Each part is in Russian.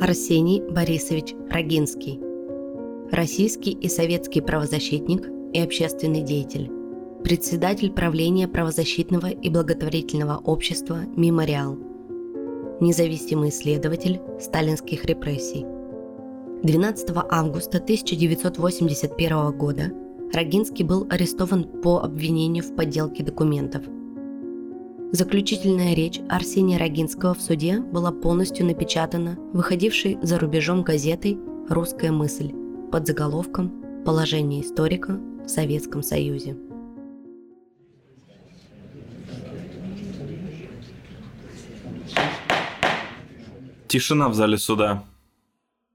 Арсений Борисович Рогинский. Российский и советский правозащитник и общественный деятель. Председатель правления правозащитного и благотворительного общества «Мемориал». Независимый исследователь сталинских репрессий. 12 августа 1981 года Рогинский был арестован по обвинению в подделке документов – Заключительная речь Арсения Рогинского в суде была полностью напечатана выходившей за рубежом газетой «Русская мысль» под заголовком «Положение историка в Советском Союзе». Тишина в зале суда.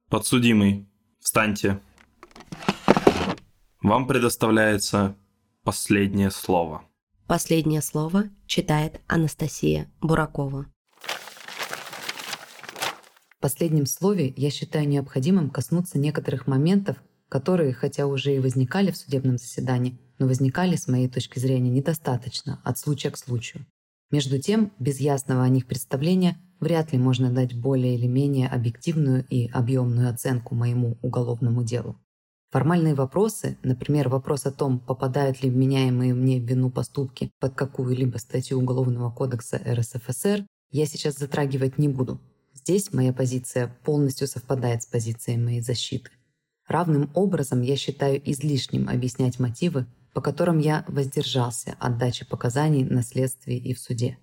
Подсудимый, встаньте. Вам предоставляется последнее слово. Последнее слово читает Анастасия Буракова. В последнем слове я считаю необходимым коснуться некоторых моментов, которые, хотя уже и возникали в судебном заседании, но возникали, с моей точки зрения, недостаточно, от случая к случаю. Между тем, без ясного о них представления вряд ли можно дать более или менее объективную и объемную оценку моему уголовному делу. Формальные вопросы, например, вопрос о том, попадают ли вменяемые мне в вину поступки под какую-либо статью Уголовного кодекса РСФСР, я сейчас затрагивать не буду. Здесь моя позиция полностью совпадает с позицией моей защиты. Равным образом я считаю излишним объяснять мотивы, по которым я воздержался от дачи показаний на следствии и в суде.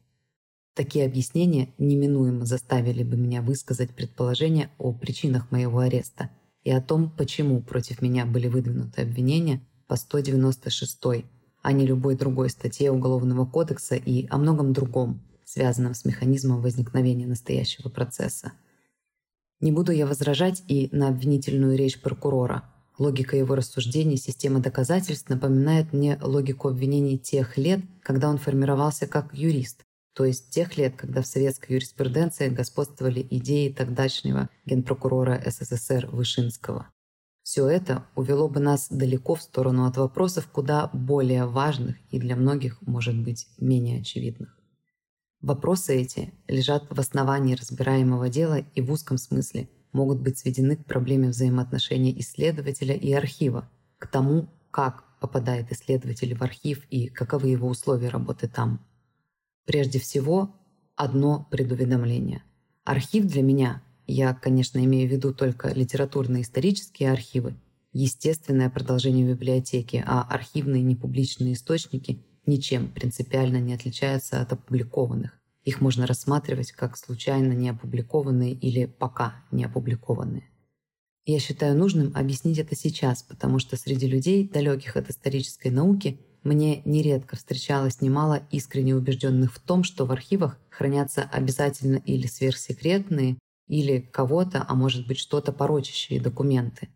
Такие объяснения неминуемо заставили бы меня высказать предположение о причинах моего ареста – и о том, почему против меня были выдвинуты обвинения по 196, а не любой другой статье Уголовного кодекса и о многом другом, связанном с механизмом возникновения настоящего процесса. Не буду я возражать и на обвинительную речь прокурора. Логика его рассуждений, система доказательств напоминает мне логику обвинений тех лет, когда он формировался как юрист, то есть тех лет, когда в советской юриспруденции господствовали идеи тогдашнего генпрокурора СССР Вышинского. Все это увело бы нас далеко в сторону от вопросов куда более важных и для многих, может быть, менее очевидных. Вопросы эти лежат в основании разбираемого дела и в узком смысле могут быть сведены к проблеме взаимоотношений исследователя и архива, к тому, как попадает исследователь в архив и каковы его условия работы там – Прежде всего, одно предуведомление. Архив для меня, я, конечно, имею в виду только литературно-исторические архивы, естественное продолжение библиотеки, а архивные непубличные источники ничем принципиально не отличаются от опубликованных. Их можно рассматривать как случайно не опубликованные или пока не опубликованные. Я считаю нужным объяснить это сейчас, потому что среди людей, далеких от исторической науки, мне нередко встречалось немало искренне убежденных в том, что в архивах хранятся обязательно или сверхсекретные, или кого-то, а может быть что-то порочащие документы,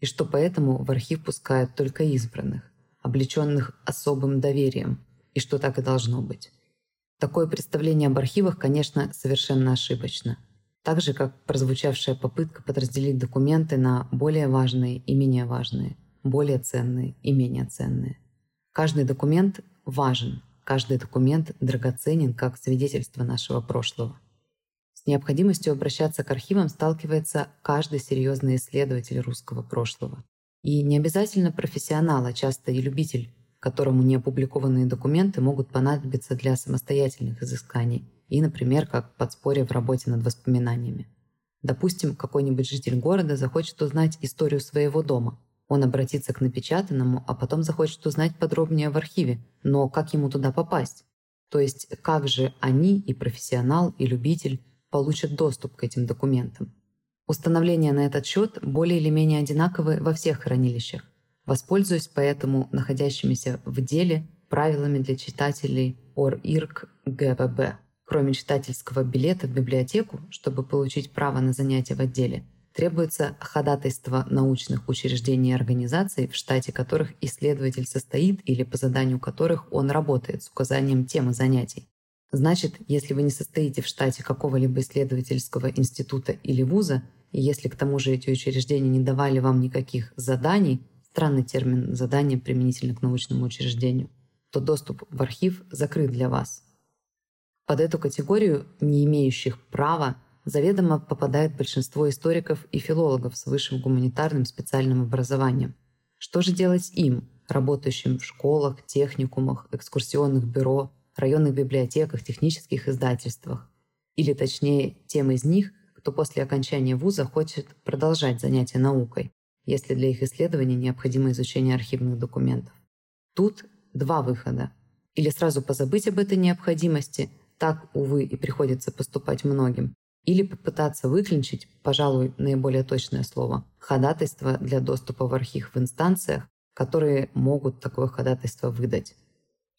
и что поэтому в архив пускают только избранных, облеченных особым доверием, и что так и должно быть. Такое представление об архивах, конечно, совершенно ошибочно. Так же, как прозвучавшая попытка подразделить документы на более важные и менее важные, более ценные и менее ценные. Каждый документ важен, каждый документ драгоценен как свидетельство нашего прошлого. С необходимостью обращаться к архивам сталкивается каждый серьезный исследователь русского прошлого. И не обязательно профессионал, а часто и любитель, которому неопубликованные документы могут понадобиться для самостоятельных изысканий и, например, как подспорье в работе над воспоминаниями. Допустим, какой-нибудь житель города захочет узнать историю своего дома – он обратится к напечатанному, а потом захочет узнать подробнее в архиве. Но как ему туда попасть? То есть как же они, и профессионал, и любитель, получат доступ к этим документам? Установления на этот счет более или менее одинаковы во всех хранилищах. Воспользуюсь поэтому находящимися в деле правилами для читателей ОРИРК ГББ. Кроме читательского билета в библиотеку, чтобы получить право на занятия в отделе, требуется ходатайство научных учреждений и организаций, в штате которых исследователь состоит или по заданию которых он работает с указанием темы занятий. Значит, если вы не состоите в штате какого-либо исследовательского института или вуза, и если к тому же эти учреждения не давали вам никаких заданий, странный термин «задание» применительно к научному учреждению, то доступ в архив закрыт для вас. Под эту категорию не имеющих права заведомо попадает большинство историков и филологов с высшим гуманитарным специальным образованием. Что же делать им, работающим в школах, техникумах, экскурсионных бюро, районных библиотеках, технических издательствах? Или точнее, тем из них, кто после окончания вуза хочет продолжать занятия наукой, если для их исследования необходимо изучение архивных документов. Тут два выхода. Или сразу позабыть об этой необходимости, так, увы, и приходится поступать многим, или попытаться выключить, пожалуй, наиболее точное слово, ходатайство для доступа в архив в инстанциях, которые могут такое ходатайство выдать.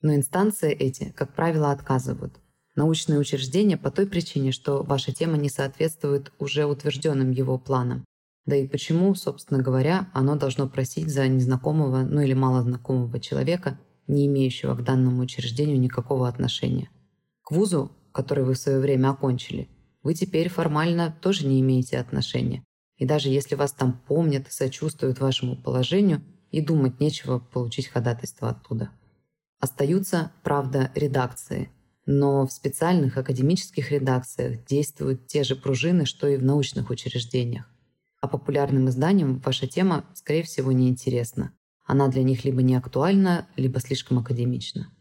Но инстанции эти, как правило, отказывают. Научные учреждения по той причине, что ваша тема не соответствует уже утвержденным его планам. Да и почему, собственно говоря, оно должно просить за незнакомого, ну или малознакомого человека, не имеющего к данному учреждению никакого отношения. К вузу, который вы в свое время окончили, вы теперь формально тоже не имеете отношения. И даже если вас там помнят сочувствуют вашему положению, и думать нечего получить ходатайство оттуда. Остаются, правда, редакции. Но в специальных академических редакциях действуют те же пружины, что и в научных учреждениях. А популярным изданиям ваша тема, скорее всего, не интересна. Она для них либо не актуальна, либо слишком академична.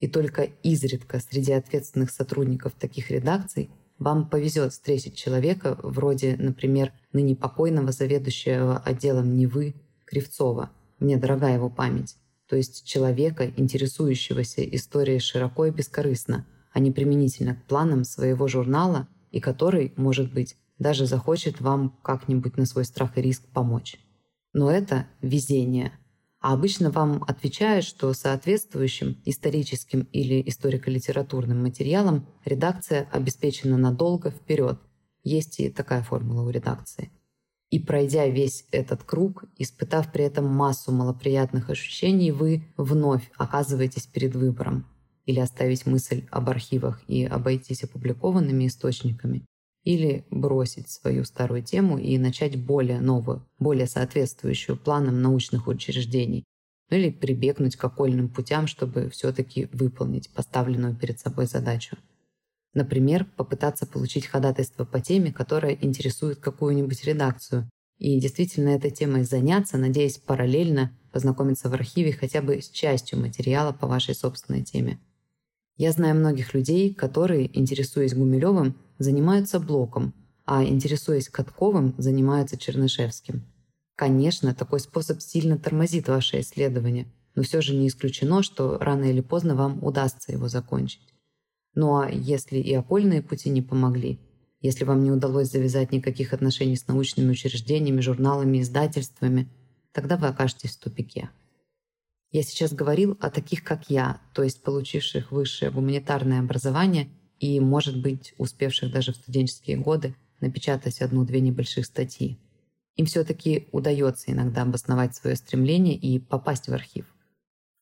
И только изредка среди ответственных сотрудников таких редакций вам повезет встретить человека вроде, например, ныне покойного заведующего отделом Невы Кривцова. Мне дорога его память. То есть человека, интересующегося историей широко и бескорыстно, а не применительно к планам своего журнала и который, может быть, даже захочет вам как-нибудь на свой страх и риск помочь. Но это везение – а обычно вам отвечают, что соответствующим историческим или историко-литературным материалом редакция обеспечена надолго вперед. Есть и такая формула у редакции. И пройдя весь этот круг, испытав при этом массу малоприятных ощущений, вы вновь оказываетесь перед выбором или оставить мысль об архивах и обойтись опубликованными источниками, или бросить свою старую тему и начать более новую, более соответствующую планам научных учреждений, ну или прибегнуть к окольным путям, чтобы все-таки выполнить поставленную перед собой задачу. Например, попытаться получить ходатайство по теме, которая интересует какую-нибудь редакцию, и действительно этой темой заняться, надеясь параллельно познакомиться в архиве хотя бы с частью материала по вашей собственной теме. Я знаю многих людей, которые, интересуясь Гумилевым, занимаются блоком, а интересуясь Катковым, занимаются Чернышевским. Конечно, такой способ сильно тормозит ваше исследование, но все же не исключено, что рано или поздно вам удастся его закончить. Ну а если и окольные пути не помогли, если вам не удалось завязать никаких отношений с научными учреждениями, журналами, издательствами, тогда вы окажетесь в тупике. Я сейчас говорил о таких, как я, то есть получивших высшее гуманитарное образование и, может быть, успевших даже в студенческие годы напечатать одну-две небольших статьи. Им все-таки удается иногда обосновать свое стремление и попасть в архив.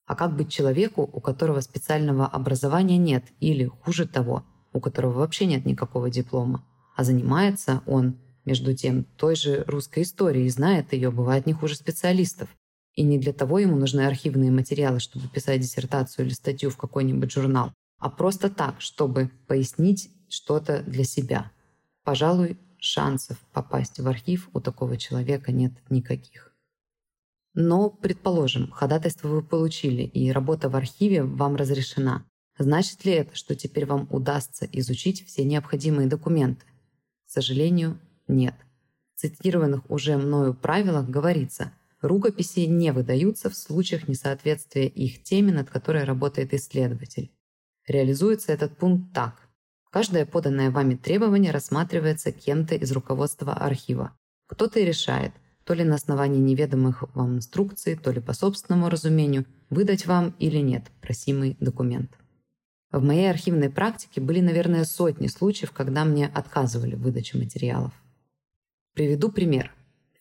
А как быть человеку, у которого специального образования нет, или, хуже того, у которого вообще нет никакого диплома, а занимается он, между тем, той же русской историей и знает ее, бывает, не хуже специалистов. И не для того ему нужны архивные материалы, чтобы писать диссертацию или статью в какой-нибудь журнал, а просто так, чтобы пояснить что-то для себя. Пожалуй, шансов попасть в архив у такого человека нет никаких. Но, предположим, ходатайство вы получили, и работа в архиве вам разрешена. Значит ли это, что теперь вам удастся изучить все необходимые документы? К сожалению, нет. В цитированных уже мною правилах говорится, рукописи не выдаются в случаях несоответствия их теме, над которой работает исследователь. Реализуется этот пункт так. Каждое поданное вами требование рассматривается кем-то из руководства архива. Кто-то и решает, то ли на основании неведомых вам инструкций, то ли по собственному разумению, выдать вам или нет просимый документ. В моей архивной практике были, наверное, сотни случаев, когда мне отказывали в выдаче материалов. Приведу пример.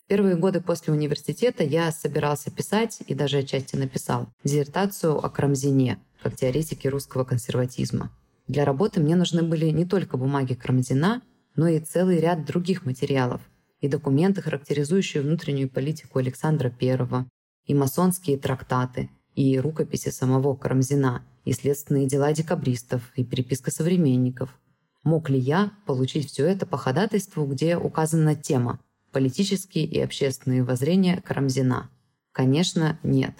Первые годы после университета я собирался писать, и даже отчасти написал, диссертацию о Крамзине – как теоретики русского консерватизма. Для работы мне нужны были не только бумаги Карамзина, но и целый ряд других материалов и документы, характеризующие внутреннюю политику Александра I, и масонские трактаты, и рукописи самого Карамзина, и следственные дела декабристов, и переписка современников. Мог ли я получить все это по ходатайству, где указана тема «Политические и общественные воззрения Карамзина»? Конечно, нет.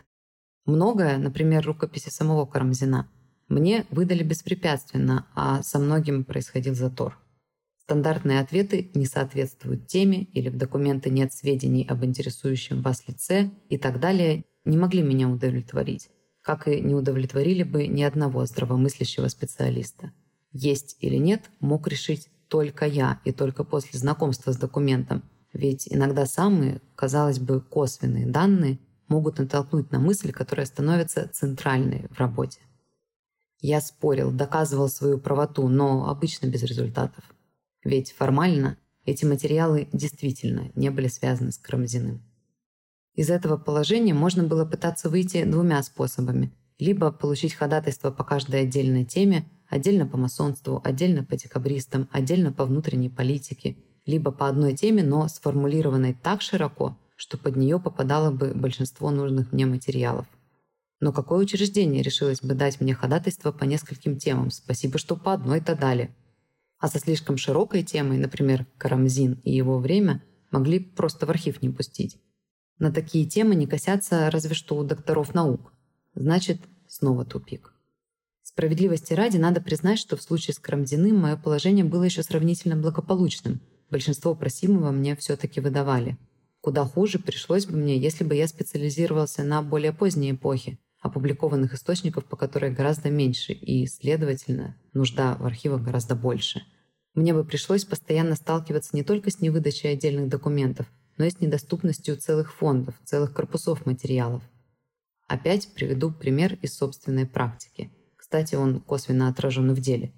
Многое, например, рукописи самого Карамзина, мне выдали беспрепятственно, а со многим происходил затор. Стандартные ответы не соответствуют теме или в документы нет сведений об интересующем вас лице и так далее не могли меня удовлетворить, как и не удовлетворили бы ни одного здравомыслящего специалиста. Есть или нет мог решить только я и только после знакомства с документом, ведь иногда самые, казалось бы, косвенные данные могут натолкнуть на мысль, которая становится центральной в работе. Я спорил, доказывал свою правоту, но обычно без результатов. Ведь формально эти материалы действительно не были связаны с Карамзиным. Из этого положения можно было пытаться выйти двумя способами. Либо получить ходатайство по каждой отдельной теме, отдельно по масонству, отдельно по декабристам, отдельно по внутренней политике, либо по одной теме, но сформулированной так широко, что под нее попадало бы большинство нужных мне материалов. Но какое учреждение решилось бы дать мне ходатайство по нескольким темам? Спасибо, что по одной-то дали. А со слишком широкой темой, например, Карамзин и его время, могли просто в архив не пустить. На такие темы не косятся разве что у докторов наук. Значит, снова тупик. Справедливости ради надо признать, что в случае с Карамзиным мое положение было еще сравнительно благополучным. Большинство просимого мне все-таки выдавали. Куда хуже пришлось бы мне, если бы я специализировался на более поздней эпохе, опубликованных источников по которой гораздо меньше, и, следовательно, нужда в архивах гораздо больше – мне бы пришлось постоянно сталкиваться не только с невыдачей отдельных документов, но и с недоступностью целых фондов, целых корпусов материалов. Опять приведу пример из собственной практики. Кстати, он косвенно отражен в деле.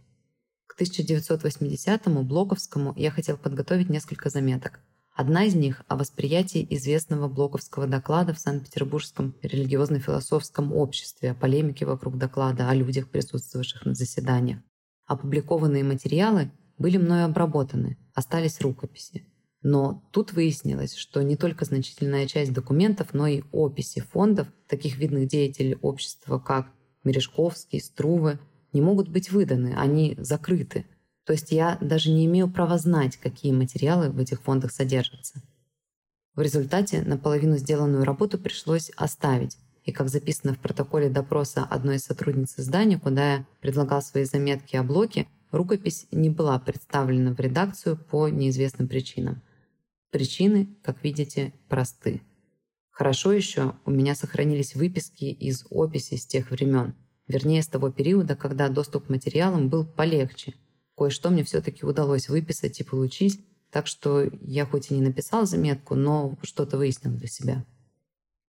К 1980-му Блоковскому я хотел подготовить несколько заметок. Одна из них о восприятии известного блоковского доклада в Санкт-Петербургском религиозно-философском обществе, о полемике вокруг доклада, о людях, присутствовавших на заседаниях. Опубликованные материалы были мною обработаны, остались рукописи. Но тут выяснилось, что не только значительная часть документов, но и описи фондов таких видных деятелей общества, как Мережковский, Струве, не могут быть выданы, они закрыты. То есть я даже не имею права знать, какие материалы в этих фондах содержатся. В результате наполовину сделанную работу пришлось оставить. И как записано в протоколе допроса одной из сотрудниц издания, куда я предлагал свои заметки о блоке, Рукопись не была представлена в редакцию по неизвестным причинам. Причины, как видите, просты. Хорошо еще у меня сохранились выписки из описей с тех времен, вернее, с того периода, когда доступ к материалам был полегче. Кое-что мне все-таки удалось выписать и получить, так что я хоть и не написал заметку, но что-то выяснил для себя.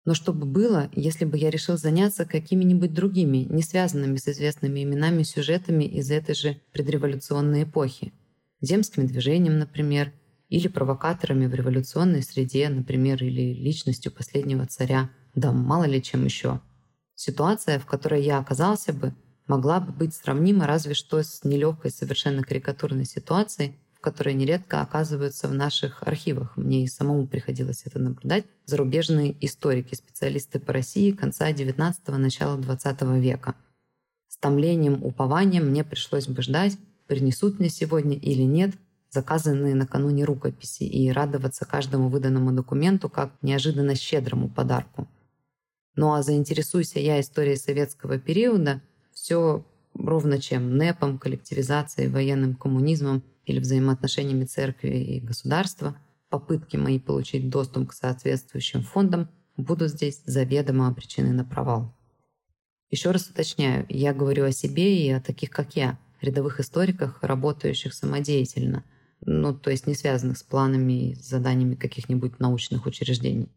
Но что бы было, если бы я решил заняться какими-нибудь другими, не связанными с известными именами сюжетами из этой же предреволюционной эпохи? Земским движением, например, или провокаторами в революционной среде, например, или личностью последнего царя, да мало ли чем еще. Ситуация, в которой я оказался бы, могла бы быть сравнима разве что с нелегкой совершенно карикатурной ситуацией, которые нередко оказываются в наших архивах. Мне и самому приходилось это наблюдать. Зарубежные историки, специалисты по России конца XIX – начала XX века. С томлением, упованием мне пришлось бы ждать, принесут мне сегодня или нет заказанные накануне рукописи и радоваться каждому выданному документу как неожиданно щедрому подарку. Ну а заинтересуйся я историей советского периода, все ровно чем НЭПом, коллективизацией, военным коммунизмом – или взаимоотношениями церкви и государства, попытки мои получить доступ к соответствующим фондам будут здесь заведомо обречены на провал. Еще раз уточняю, я говорю о себе и о таких, как я, рядовых историках, работающих самодеятельно, ну, то есть не связанных с планами и заданиями каких-нибудь научных учреждений.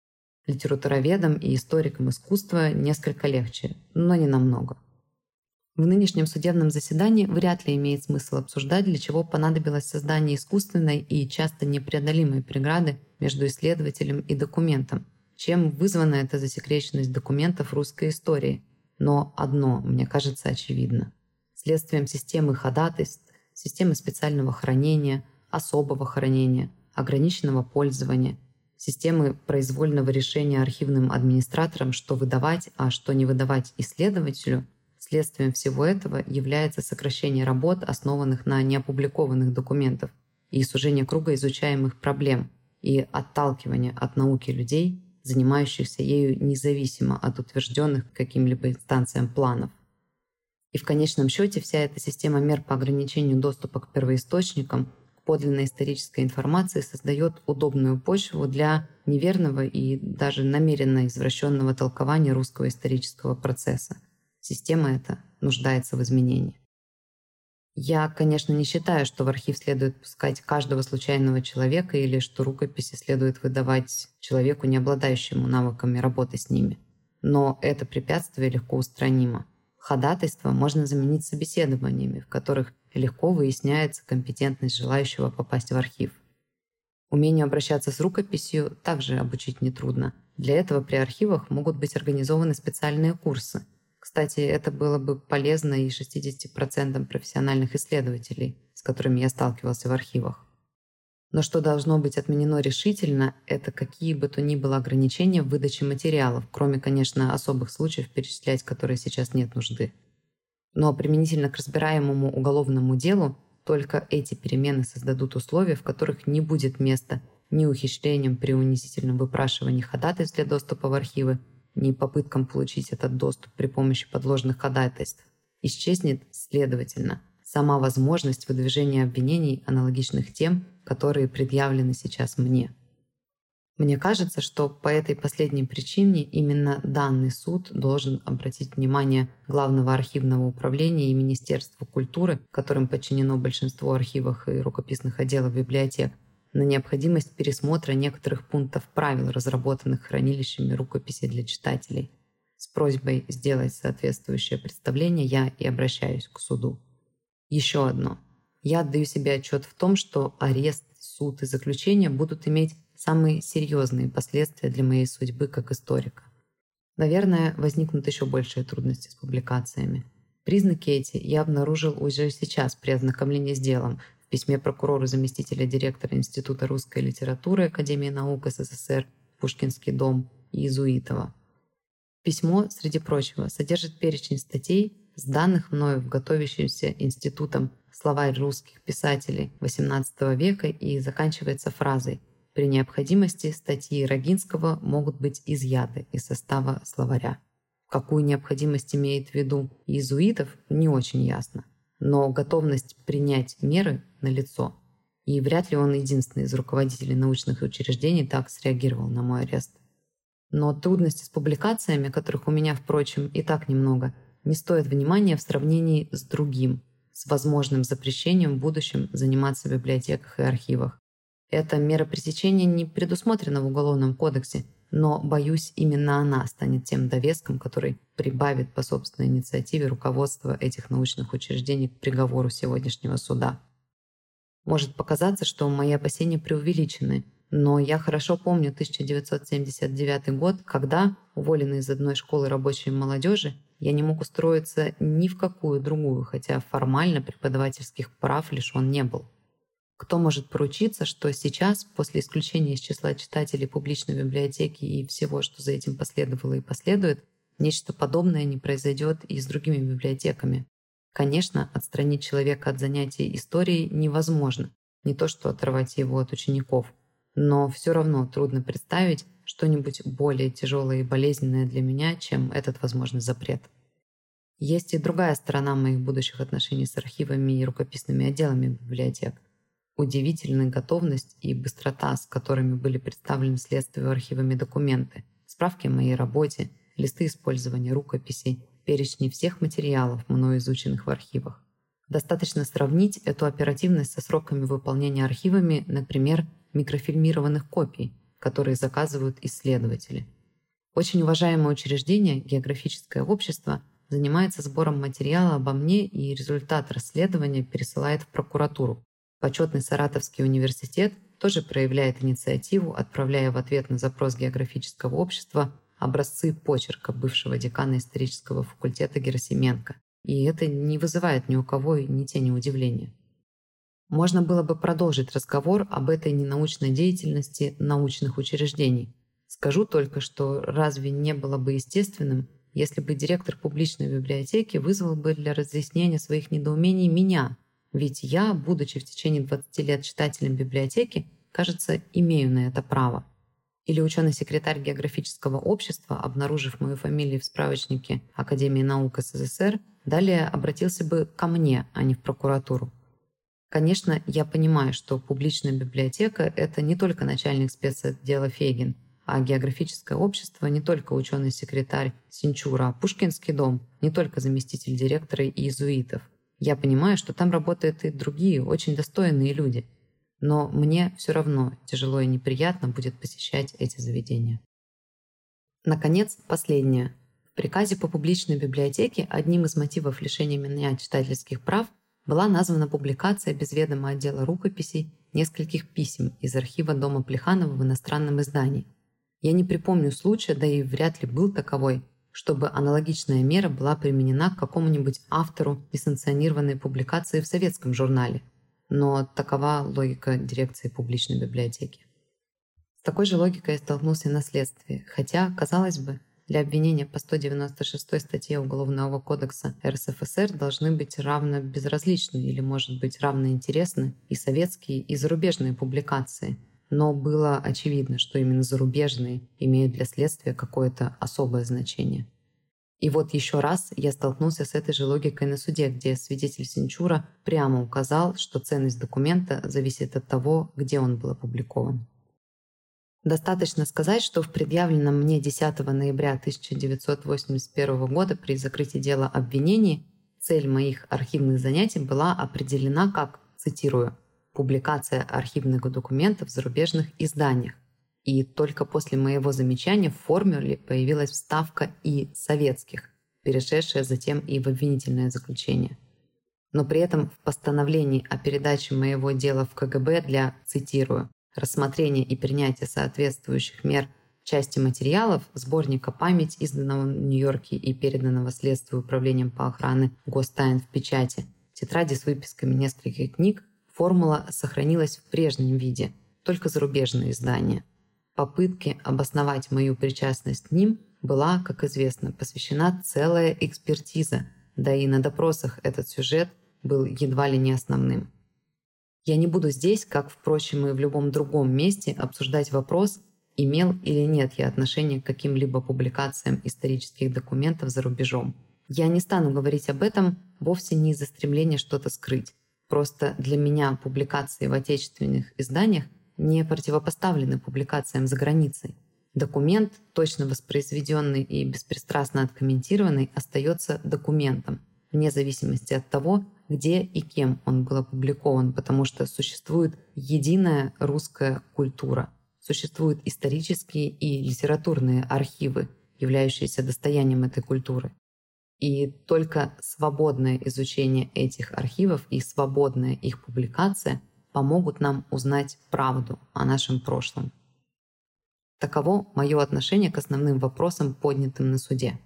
Литературоведам и историкам искусства несколько легче, но не намного. В нынешнем судебном заседании вряд ли имеет смысл обсуждать, для чего понадобилось создание искусственной и часто непреодолимой преграды между исследователем и документом, чем вызвана эта засекреченность документов русской истории. Но одно, мне кажется, очевидно. Следствием системы ходатайств, системы специального хранения, особого хранения, ограниченного пользования системы произвольного решения архивным администратором, что выдавать, а что не выдавать исследователю, следствием всего этого является сокращение работ, основанных на неопубликованных документах, и сужение круга изучаемых проблем, и отталкивание от науки людей, занимающихся ею независимо от утвержденных каким-либо инстанциям планов. И в конечном счете вся эта система мер по ограничению доступа к первоисточникам подлинной исторической информации создает удобную почву для неверного и даже намеренно извращенного толкования русского исторического процесса. Система эта нуждается в изменении. Я, конечно, не считаю, что в архив следует пускать каждого случайного человека или что рукописи следует выдавать человеку, не обладающему навыками работы с ними. Но это препятствие легко устранимо. Ходатайство можно заменить собеседованиями, в которых легко выясняется компетентность желающего попасть в архив. Умению обращаться с рукописью также обучить нетрудно. Для этого при архивах могут быть организованы специальные курсы. Кстати, это было бы полезно и 60% профессиональных исследователей, с которыми я сталкивался в архивах. Но что должно быть отменено решительно, это какие бы то ни было ограничения в выдаче материалов, кроме, конечно, особых случаев, перечислять которые сейчас нет нужды. Но применительно к разбираемому уголовному делу только эти перемены создадут условия, в которых не будет места ни ухищрениям при унизительном выпрашивании ходатайств для доступа в архивы, ни попыткам получить этот доступ при помощи подложных ходатайств. Исчезнет, следовательно, сама возможность выдвижения обвинений, аналогичных тем, которые предъявлены сейчас мне. Мне кажется, что по этой последней причине именно данный суд должен обратить внимание Главного архивного управления и Министерства культуры, которым подчинено большинство архивов и рукописных отделов библиотек, на необходимость пересмотра некоторых пунктов правил, разработанных хранилищами рукописей для читателей. С просьбой сделать соответствующее представление я и обращаюсь к суду. Еще одно. Я отдаю себе отчет в том, что арест, суд и заключение будут иметь самые серьезные последствия для моей судьбы как историка. Наверное, возникнут еще большие трудности с публикациями. Признаки эти я обнаружил уже сейчас при ознакомлении с делом в письме прокурора заместителя директора Института русской литературы Академии наук СССР Пушкинский дом Иезуитова. Письмо, среди прочего, содержит перечень статей, с данных мною в готовящемся институтом словарь русских писателей XVIII века и заканчивается фразой при необходимости статьи Рогинского могут быть изъяты из состава словаря. Какую необходимость имеет в виду иезуитов, не очень ясно. Но готовность принять меры налицо. И вряд ли он единственный из руководителей научных учреждений так среагировал на мой арест. Но трудности с публикациями, которых у меня, впрочем, и так немного, не стоят внимания в сравнении с другим, с возможным запрещением в будущем заниматься в библиотеках и архивах. Эта мера пресечения не предусмотрена в Уголовном кодексе, но, боюсь, именно она станет тем довеском, который прибавит по собственной инициативе руководство этих научных учреждений к приговору сегодняшнего суда. Может показаться, что мои опасения преувеличены, но я хорошо помню 1979 год, когда, уволенный из одной школы рабочей молодежи, я не мог устроиться ни в какую другую, хотя формально преподавательских прав лишен не был. Кто может поручиться, что сейчас, после исключения из числа читателей публичной библиотеки и всего, что за этим последовало и последует, нечто подобное не произойдет и с другими библиотеками? Конечно, отстранить человека от занятий историей невозможно, не то что оторвать его от учеников. Но все равно трудно представить что-нибудь более тяжелое и болезненное для меня, чем этот возможный запрет. Есть и другая сторона моих будущих отношений с архивами и рукописными отделами библиотек удивительная готовность и быстрота, с которыми были представлены следствию архивами документы, справки о моей работе, листы использования рукописей, перечни всех материалов, мною изученных в архивах. Достаточно сравнить эту оперативность со сроками выполнения архивами, например, микрофильмированных копий, которые заказывают исследователи. Очень уважаемое учреждение, географическое общество, занимается сбором материала обо мне и результат расследования пересылает в прокуратуру, Почетный Саратовский университет тоже проявляет инициативу, отправляя в ответ на запрос географического общества образцы почерка бывшего декана исторического факультета Герасименко. И это не вызывает ни у кого ни тени удивления. Можно было бы продолжить разговор об этой ненаучной деятельности научных учреждений. Скажу только, что разве не было бы естественным, если бы директор публичной библиотеки вызвал бы для разъяснения своих недоумений меня, ведь я, будучи в течение 20 лет читателем библиотеки, кажется, имею на это право. Или ученый-секретарь географического общества, обнаружив мою фамилию в справочнике Академии наук СССР, далее обратился бы ко мне, а не в прокуратуру. Конечно, я понимаю, что публичная библиотека – это не только начальник спецотдела Фейгин, а географическое общество не только ученый-секретарь Синчура, а Пушкинский дом не только заместитель директора и иезуитов. Я понимаю, что там работают и другие, очень достойные люди. Но мне все равно тяжело и неприятно будет посещать эти заведения. Наконец, последнее. В приказе по публичной библиотеке одним из мотивов лишения меня читательских прав была названа публикация без ведома отдела рукописей нескольких писем из архива дома Плеханова в иностранном издании. Я не припомню случая, да и вряд ли был таковой, чтобы аналогичная мера была применена к какому-нибудь автору несанкционированной публикации в советском журнале. Но такова логика дирекции публичной библиотеки. С такой же логикой я столкнулся на следствии, хотя, казалось бы, для обвинения по 196 статье Уголовного кодекса РСФСР должны быть равно безразличны или, может быть, равно интересны и советские, и зарубежные публикации. Но было очевидно, что именно зарубежные имеют для следствия какое-то особое значение. И вот еще раз я столкнулся с этой же логикой на суде, где свидетель Синчура прямо указал, что ценность документа зависит от того, где он был опубликован. Достаточно сказать, что в предъявленном мне 10 ноября 1981 года при закрытии дела обвинений цель моих архивных занятий была определена как, цитирую, «публикация архивных документов в зарубежных изданиях». И только после моего замечания в формуле появилась вставка «и советских», перешедшая затем и в обвинительное заключение. Но при этом в постановлении о передаче моего дела в КГБ для, цитирую, рассмотрения и принятия соответствующих мер части материалов сборника «Память», изданного в Нью-Йорке и переданного Следствию управлением по охране гостайн в печати, тетради с выписками нескольких книг, формула сохранилась в прежнем виде, только зарубежные издания. Попытке обосновать мою причастность к ним была, как известно, посвящена целая экспертиза, да и на допросах этот сюжет был едва ли не основным. Я не буду здесь, как, впрочем, и в любом другом месте, обсуждать вопрос, имел или нет я отношение к каким-либо публикациям исторических документов за рубежом. Я не стану говорить об этом вовсе не из-за стремления что-то скрыть. Просто для меня публикации в отечественных изданиях не противопоставлены публикациям за границей. Документ, точно воспроизведенный и беспристрастно откомментированный, остается документом, вне зависимости от того, где и кем он был опубликован, потому что существует единая русская культура, существуют исторические и литературные архивы, являющиеся достоянием этой культуры. И только свободное изучение этих архивов и свободная их публикация помогут нам узнать правду о нашем прошлом. Таково мое отношение к основным вопросам, поднятым на суде.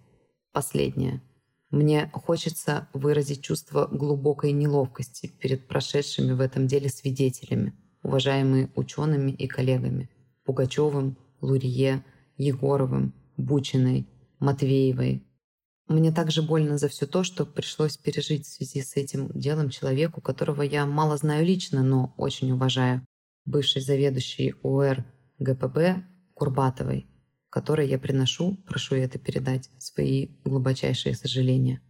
Последнее – мне хочется выразить чувство глубокой неловкости перед прошедшими в этом деле свидетелями, уважаемые учеными и коллегами Пугачевым, Лурье, Егоровым, Бучиной, Матвеевой. Мне также больно за все то, что пришлось пережить в связи с этим делом человеку, которого я мало знаю лично, но очень уважаю, бывшей заведующей УР ГПБ Курбатовой, которой я приношу, прошу это передать, свои глубочайшие сожаления.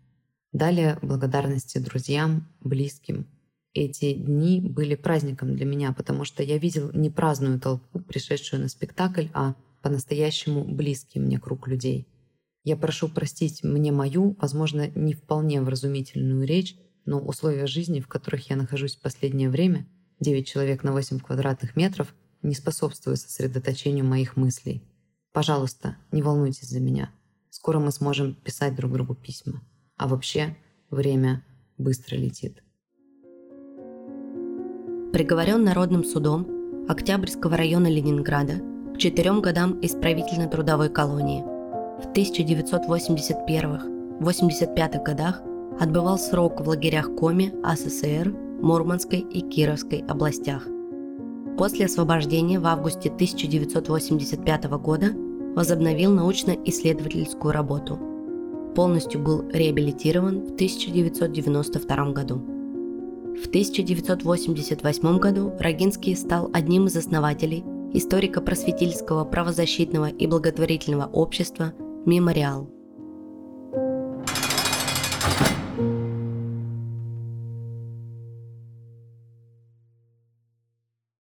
Далее благодарности друзьям, близким. Эти дни были праздником для меня, потому что я видел не праздную толпу, пришедшую на спектакль, а по-настоящему близкий мне круг людей. Я прошу простить мне мою, возможно, не вполне вразумительную речь, но условия жизни, в которых я нахожусь в последнее время, 9 человек на 8 квадратных метров, не способствуют сосредоточению моих мыслей. Пожалуйста, не волнуйтесь за меня. Скоро мы сможем писать друг другу письма. А вообще, время быстро летит. Приговорен Народным судом Октябрьского района Ленинграда к четырем годам исправительно-трудовой колонии. В 1981-85 годах отбывал срок в лагерях Коми, АССР, Мурманской и Кировской областях. После освобождения в августе 1985 года возобновил научно-исследовательскую работу. Полностью был реабилитирован в 1992 году. В 1988 году Рогинский стал одним из основателей историко-просветительского правозащитного и благотворительного общества «Мемориал»,